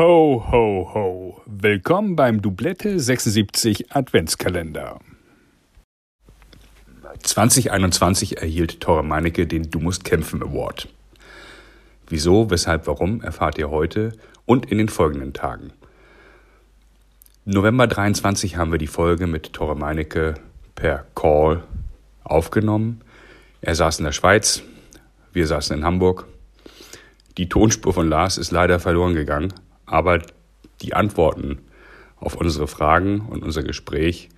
Ho, ho, ho. Willkommen beim Doublette 76 Adventskalender. 2021 erhielt Tore Meinecke den Du musst kämpfen Award. Wieso, weshalb, warum erfahrt ihr heute und in den folgenden Tagen. November 23 haben wir die Folge mit Tore Meinecke per Call aufgenommen. Er saß in der Schweiz, wir saßen in Hamburg. Die Tonspur von Lars ist leider verloren gegangen, aber die Antworten auf unsere Fragen und unser Gespräch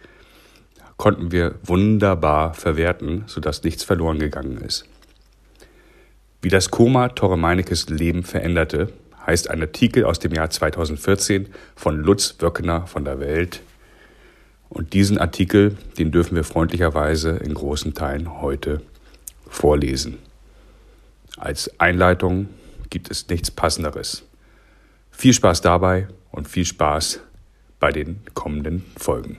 konnten wir wunderbar verwerten, sodass nichts verloren gegangen ist. Wie das Koma Torre Meinekes Leben veränderte, heißt ein Artikel aus dem Jahr 2014 von Lutz Wöckner von der Welt. Und diesen Artikel, den dürfen wir freundlicherweise in großen Teilen heute vorlesen. Als Einleitung gibt es nichts Passenderes. Viel Spaß dabei und viel Spaß bei den kommenden Folgen.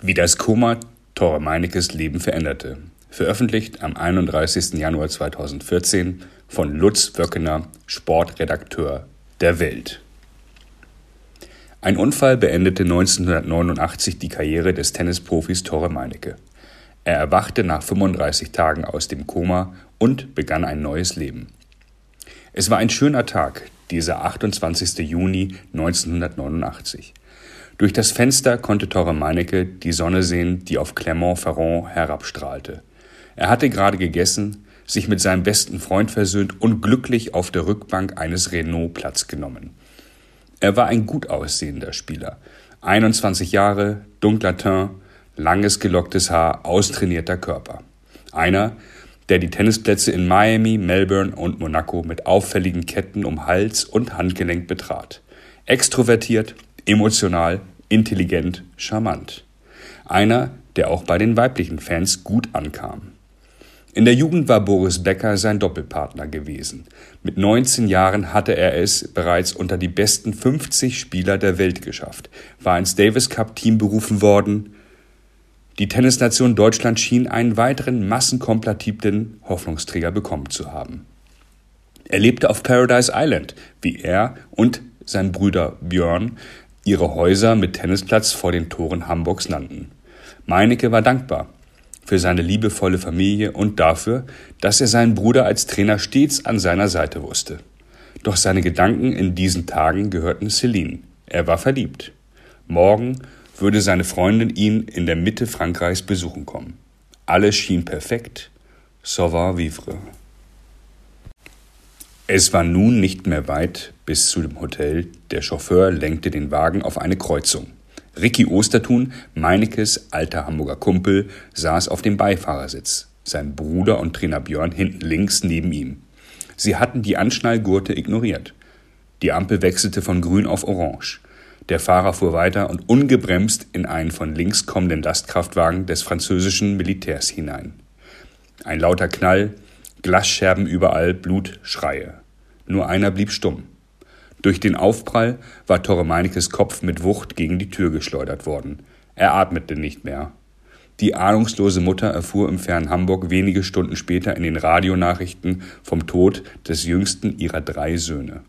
Wie das Koma Tore Meinekes Leben veränderte. Veröffentlicht am 31. Januar 2014 von Lutz Wöckener, Sportredakteur der Welt. Ein Unfall beendete 1989 die Karriere des Tennisprofis Tore Meinecke. Er erwachte nach 35 Tagen aus dem Koma und begann ein neues Leben. Es war ein schöner Tag, dieser 28. Juni 1989. Durch das Fenster konnte Torre Meinecke die Sonne sehen, die auf Clermont-Ferrand herabstrahlte. Er hatte gerade gegessen, sich mit seinem besten Freund versöhnt und glücklich auf der Rückbank eines Renault Platz genommen. Er war ein gut aussehender Spieler. 21 Jahre, dunkler Teint, langes gelocktes Haar, austrainierter Körper. Einer, der die Tennisplätze in Miami, Melbourne und Monaco mit auffälligen Ketten um Hals und Handgelenk betrat. Extrovertiert, emotional, intelligent, charmant. Einer, der auch bei den weiblichen Fans gut ankam. In der Jugend war Boris Becker sein Doppelpartner gewesen. Mit 19 Jahren hatte er es bereits unter die besten 50 Spieler der Welt geschafft, war ins Davis Cup Team berufen worden, die Tennisnation Deutschland schien einen weiteren massenkompatiblen Hoffnungsträger bekommen zu haben. Er lebte auf Paradise Island, wie er und sein Bruder Björn ihre Häuser mit Tennisplatz vor den Toren Hamburgs nannten. Meinecke war dankbar für seine liebevolle Familie und dafür, dass er seinen Bruder als Trainer stets an seiner Seite wusste. Doch seine Gedanken in diesen Tagen gehörten Celine. Er war verliebt. Morgen würde seine Freundin ihn in der Mitte Frankreichs besuchen kommen. Alles schien perfekt. Savoir vivre. Es war nun nicht mehr weit bis zu dem Hotel. Der Chauffeur lenkte den Wagen auf eine Kreuzung. Ricky Ostertun, Meinekes alter Hamburger Kumpel, saß auf dem Beifahrersitz. Sein Bruder und Trainer Björn hinten links neben ihm. Sie hatten die Anschnallgurte ignoriert. Die Ampel wechselte von grün auf orange. Der Fahrer fuhr weiter und ungebremst in einen von links kommenden Lastkraftwagen des französischen Militärs hinein. Ein lauter Knall, Glasscherben überall, Blut, Schreie. Nur einer blieb stumm. Durch den Aufprall war Torre Meinekes Kopf mit Wucht gegen die Tür geschleudert worden. Er atmete nicht mehr. Die ahnungslose Mutter erfuhr im fernen Hamburg wenige Stunden später in den Radionachrichten vom Tod des jüngsten ihrer drei Söhne.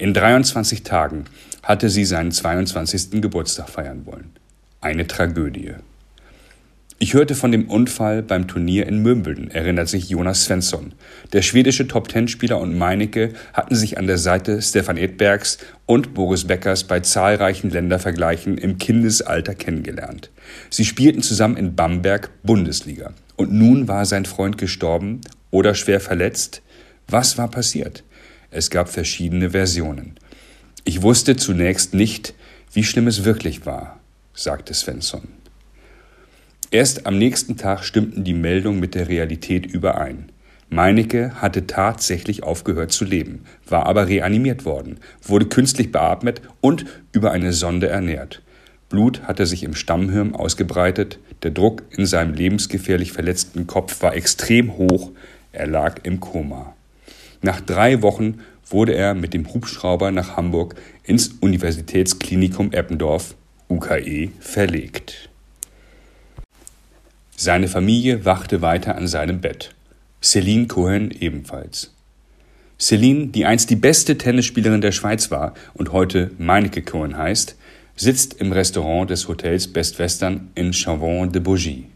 In 23 Tagen hatte sie seinen 22. Geburtstag feiern wollen. Eine Tragödie. Ich hörte von dem Unfall beim Turnier in Mömbeln, erinnert sich Jonas Svensson. Der schwedische Top-Ten-Spieler und Meinecke hatten sich an der Seite Stefan Edbergs und Boris Beckers bei zahlreichen Ländervergleichen im Kindesalter kennengelernt. Sie spielten zusammen in Bamberg Bundesliga. Und nun war sein Freund gestorben oder schwer verletzt. Was war passiert? Es gab verschiedene Versionen. Ich wusste zunächst nicht, wie schlimm es wirklich war, sagte Svensson. Erst am nächsten Tag stimmten die Meldungen mit der Realität überein. Meinecke hatte tatsächlich aufgehört zu leben, war aber reanimiert worden, wurde künstlich beatmet und über eine Sonde ernährt. Blut hatte sich im Stammhirn ausgebreitet, der Druck in seinem lebensgefährlich verletzten Kopf war extrem hoch, er lag im Koma. Nach drei Wochen wurde er mit dem Hubschrauber nach Hamburg ins Universitätsklinikum Eppendorf UKE verlegt. Seine Familie wachte weiter an seinem Bett. Celine Cohen ebenfalls. Celine, die einst die beste Tennisspielerin der Schweiz war und heute Meineke Cohen heißt, sitzt im Restaurant des Hotels Best Western in Chavon-de-Bougie.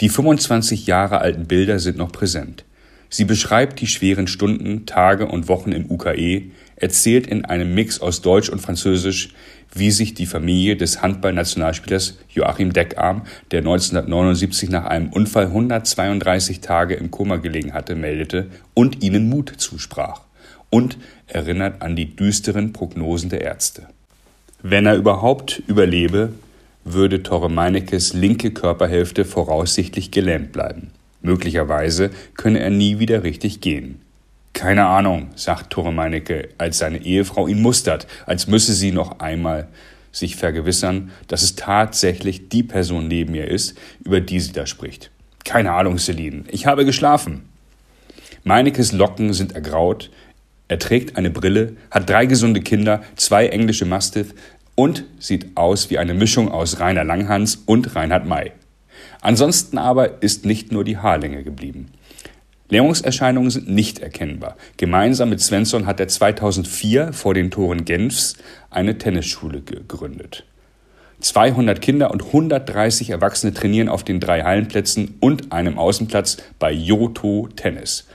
Die 25 Jahre alten Bilder sind noch präsent. Sie beschreibt die schweren Stunden, Tage und Wochen im UKE, erzählt in einem Mix aus Deutsch und Französisch, wie sich die Familie des Handballnationalspielers Joachim Deckarm, der 1979 nach einem Unfall 132 Tage im Koma gelegen hatte, meldete und ihnen Mut zusprach und erinnert an die düsteren Prognosen der Ärzte. Wenn er überhaupt überlebe, würde Torre Meinekes linke Körperhälfte voraussichtlich gelähmt bleiben. Möglicherweise könne er nie wieder richtig gehen. Keine Ahnung, sagt Tore Meinecke, als seine Ehefrau ihn mustert, als müsse sie noch einmal sich vergewissern, dass es tatsächlich die Person neben ihr ist, über die sie da spricht. Keine Ahnung, Celine, ich habe geschlafen. Meinekes Locken sind ergraut, er trägt eine Brille, hat drei gesunde Kinder, zwei englische Mastiff und sieht aus wie eine Mischung aus Rainer Langhans und Reinhard May. Ansonsten aber ist nicht nur die Haarlänge geblieben. Lähmungserscheinungen sind nicht erkennbar. Gemeinsam mit Svensson hat er 2004 vor den Toren Genfs eine Tennisschule gegründet. 200 Kinder und 130 Erwachsene trainieren auf den drei Hallenplätzen und einem Außenplatz bei Joto Tennis.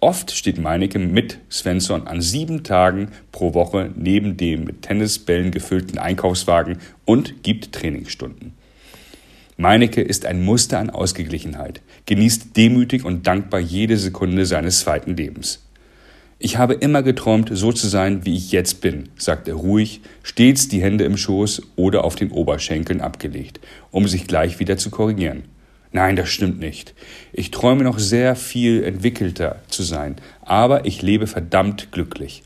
Oft steht Meinecke mit Svensson an sieben Tagen pro Woche neben dem mit Tennisbällen gefüllten Einkaufswagen und gibt Trainingsstunden. Meinecke ist ein Muster an Ausgeglichenheit, genießt demütig und dankbar jede Sekunde seines zweiten Lebens. Ich habe immer geträumt, so zu sein, wie ich jetzt bin, sagt er ruhig, stets die Hände im Schoß oder auf den Oberschenkeln abgelegt, um sich gleich wieder zu korrigieren. Nein, das stimmt nicht. Ich träume noch sehr viel entwickelter zu sein, aber ich lebe verdammt glücklich.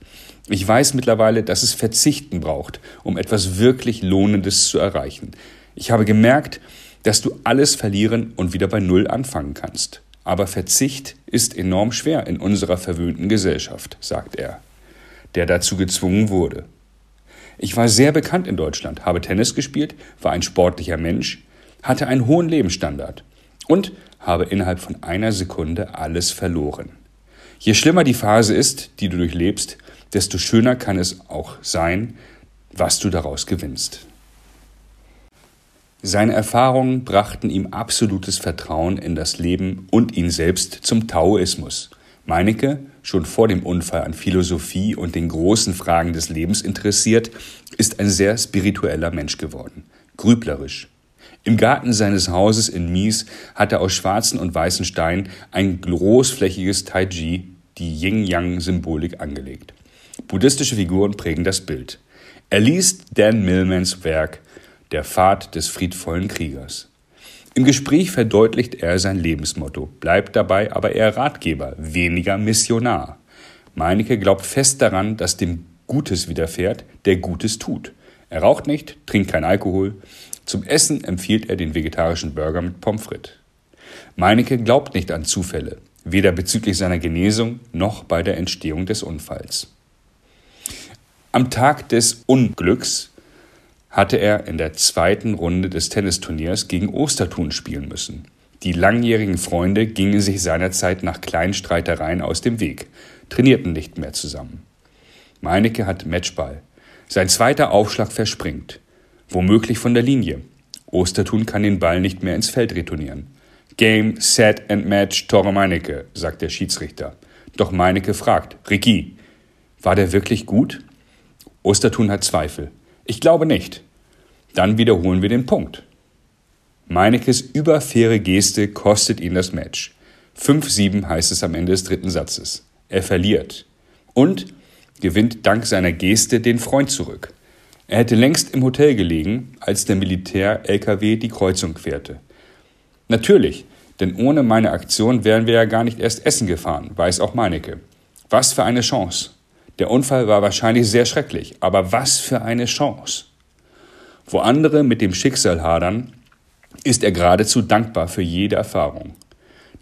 Ich weiß mittlerweile, dass es Verzichten braucht, um etwas wirklich Lohnendes zu erreichen. Ich habe gemerkt, dass du alles verlieren und wieder bei Null anfangen kannst. Aber Verzicht ist enorm schwer in unserer verwöhnten Gesellschaft, sagt er, der dazu gezwungen wurde. Ich war sehr bekannt in Deutschland, habe Tennis gespielt, war ein sportlicher Mensch, hatte einen hohen Lebensstandard und habe innerhalb von einer Sekunde alles verloren. Je schlimmer die Phase ist, die du durchlebst, desto schöner kann es auch sein, was du daraus gewinnst. Seine Erfahrungen brachten ihm absolutes Vertrauen in das Leben und ihn selbst zum Taoismus. Meinecke, schon vor dem Unfall an Philosophie und den großen Fragen des Lebens interessiert, ist ein sehr spiritueller Mensch geworden, grüblerisch. Im Garten seines Hauses in Mies hat er aus schwarzen und weißen Steinen ein großflächiges Taiji, die Yin-Yang-Symbolik, angelegt. Buddhistische Figuren prägen das Bild. Er liest Dan Millmans Werk der Pfad des friedvollen Kriegers. Im Gespräch verdeutlicht er sein Lebensmotto, bleibt dabei aber eher Ratgeber, weniger Missionar. Meinecke glaubt fest daran, dass dem Gutes widerfährt, der Gutes tut. Er raucht nicht, trinkt kein Alkohol. Zum Essen empfiehlt er den vegetarischen Burger mit Pommes frites. Meinecke glaubt nicht an Zufälle, weder bezüglich seiner Genesung noch bei der Entstehung des Unfalls. Am Tag des Unglücks hatte er in der zweiten Runde des Tennisturniers gegen Ostertun spielen müssen. Die langjährigen Freunde gingen sich seinerzeit nach kleinen Streitereien aus dem Weg, trainierten nicht mehr zusammen. Meinecke hat Matchball. Sein zweiter Aufschlag verspringt. Womöglich von der Linie. Ostertun kann den Ball nicht mehr ins Feld retournieren. Game, Set and Match, Tore Meinecke, sagt der Schiedsrichter. Doch Meinecke fragt, Ricky, war der wirklich gut? Ostertun hat Zweifel. Ich glaube nicht. Dann wiederholen wir den Punkt. Meinekes überfaire Geste kostet ihn das Match. 5-7 heißt es am Ende des dritten Satzes. Er verliert. Und gewinnt dank seiner Geste den Freund zurück. Er hätte längst im Hotel gelegen, als der Militär-LKW die Kreuzung querte. Natürlich, denn ohne meine Aktion wären wir ja gar nicht erst essen gefahren, weiß auch Meinecke. Was für eine Chance. Der Unfall war wahrscheinlich sehr schrecklich, aber was für eine Chance. Wo andere mit dem Schicksal hadern, ist er geradezu dankbar für jede Erfahrung.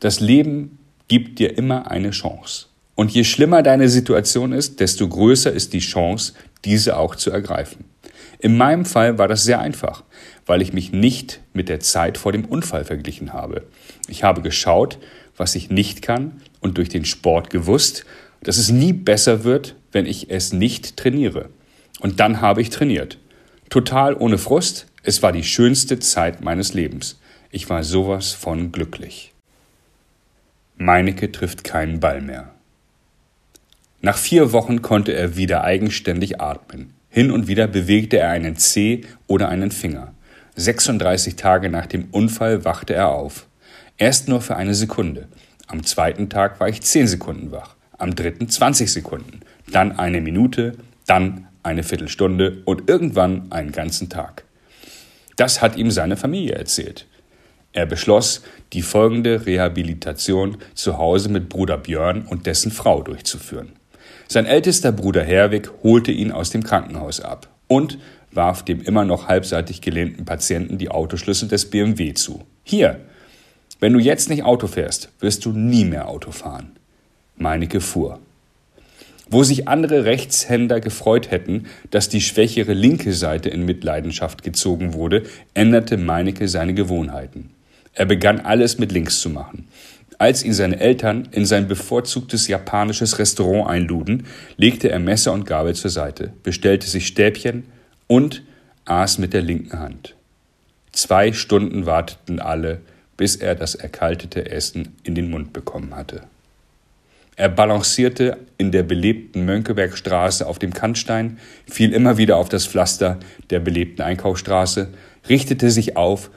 Das Leben gibt dir immer eine Chance. Und je schlimmer deine Situation ist, desto größer ist die Chance, diese auch zu ergreifen. In meinem Fall war das sehr einfach, weil ich mich nicht mit der Zeit vor dem Unfall verglichen habe. Ich habe geschaut, was ich nicht kann und durch den Sport gewusst, dass es nie besser wird, wenn ich es nicht trainiere. Und dann habe ich trainiert. Total ohne Frust. Es war die schönste Zeit meines Lebens. Ich war sowas von glücklich. Meinecke trifft keinen Ball mehr. Nach vier Wochen konnte er wieder eigenständig atmen. Hin und wieder bewegte er einen Zeh oder einen Finger. 36 Tage nach dem Unfall wachte er auf. Erst nur für eine Sekunde. Am zweiten Tag war ich 10 Sekunden wach. Am dritten 20 Sekunden. Dann eine Minute, dann eine Viertelstunde und irgendwann einen ganzen Tag. Das hat ihm seine Familie erzählt. Er beschloss, die folgende Rehabilitation zu Hause mit Bruder Björn und dessen Frau durchzuführen. Sein ältester Bruder Herwig holte ihn aus dem Krankenhaus ab und warf dem immer noch halbseitig gelähmten Patienten die Autoschlüssel des BMW zu. Hier, wenn du jetzt nicht Auto fährst, wirst du nie mehr Auto fahren. Meinecke fuhr. Wo sich andere Rechtshänder gefreut hätten, dass die schwächere linke Seite in Mitleidenschaft gezogen wurde, änderte Meinecke seine Gewohnheiten. Er begann alles mit links zu machen. Als ihn seine Eltern in sein bevorzugtes japanisches Restaurant einluden, legte er Messer und Gabel zur Seite, bestellte sich Stäbchen und aß mit der linken Hand. Zwei Stunden warteten alle, bis er das erkaltete Essen in den Mund bekommen hatte. Er balancierte in der belebten Mönckebergstraße auf dem Kannstein, fiel immer wieder auf das Pflaster der belebten Einkaufsstraße, richtete sich auf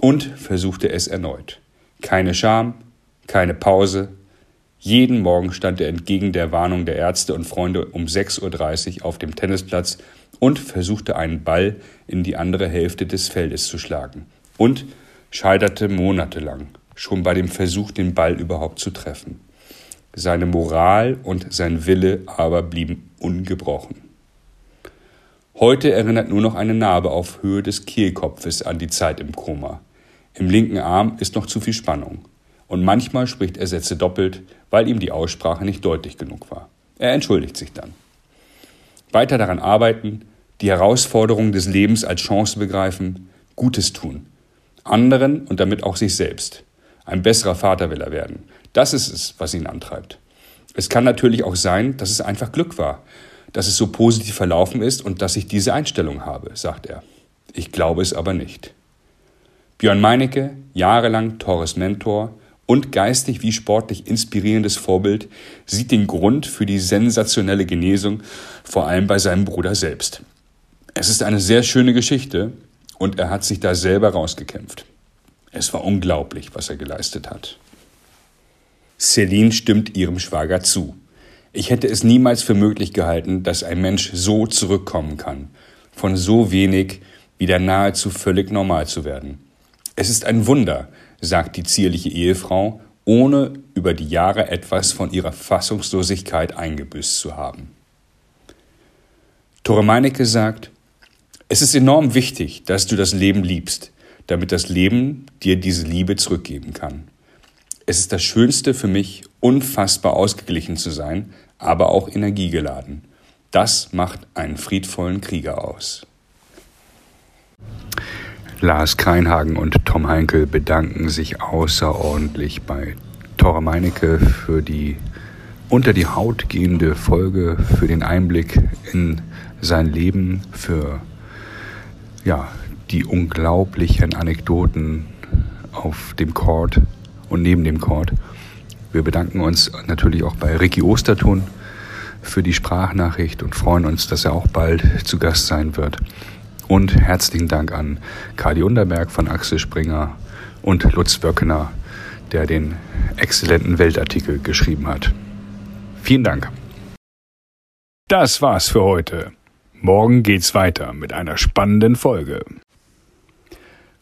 und versuchte es erneut. Keine Scham, keine Pause. Jeden Morgen stand er entgegen der Warnung der Ärzte und Freunde um 6.30 Uhr auf dem Tennisplatz und versuchte einen Ball in die andere Hälfte des Feldes zu schlagen und scheiterte monatelang schon bei dem Versuch, den Ball überhaupt zu treffen. Seine Moral und sein Wille aber blieben ungebrochen. Heute erinnert nur noch eine Narbe auf Höhe des Kehlkopfes an die Zeit im Koma. Im linken Arm ist noch zu viel Spannung. Und manchmal spricht er Sätze doppelt, weil ihm die Aussprache nicht deutlich genug war. Er entschuldigt sich dann. Weiter daran arbeiten, die Herausforderungen des Lebens als Chance begreifen, Gutes tun. Anderen und damit auch sich selbst. Ein besserer Vater will er werden. Das ist es, was ihn antreibt. Es kann natürlich auch sein, dass es einfach Glück war, dass es so positiv verlaufen ist und dass ich diese Einstellung habe, sagt er. Ich glaube es aber nicht. Björn Meinecke, jahrelang Torres Mentor und geistig wie sportlich inspirierendes Vorbild, sieht den Grund für die sensationelle Genesung vor allem bei seinem Bruder selbst. Es ist eine sehr schöne Geschichte und er hat sich da selber rausgekämpft. Es war unglaublich, was er geleistet hat. Celine stimmt ihrem Schwager zu. Ich hätte es niemals für möglich gehalten, dass ein Mensch so zurückkommen kann, von so wenig wieder nahezu völlig normal zu werden. Es ist ein Wunder, sagt die zierliche Ehefrau, ohne über die Jahre etwas von ihrer Fassungslosigkeit eingebüßt zu haben. Tore Meinecke sagt, es ist enorm wichtig, dass du das Leben liebst, damit das Leben dir diese Liebe zurückgeben kann. Es ist das Schönste für mich, unfassbar ausgeglichen zu sein, aber auch energiegeladen. Das macht einen friedvollen Krieger aus. Lars Kreinhagen und Tom Heinkel bedanken sich außerordentlich bei Tore Meinecke für die unter die Haut gehende Folge, für den Einblick in sein Leben, für ja, die unglaublichen Anekdoten auf dem Court und neben dem Chord. Wir bedanken uns natürlich auch bei Ricky Ostertun für die Sprachnachricht und freuen uns, dass er auch bald zu Gast sein wird. Und herzlichen Dank an Kali Unterberg von Axel Springer und Lutz Wöckener, der den exzellenten Weltartikel geschrieben hat. Vielen Dank. Das war's für heute. Morgen geht's weiter mit einer spannenden Folge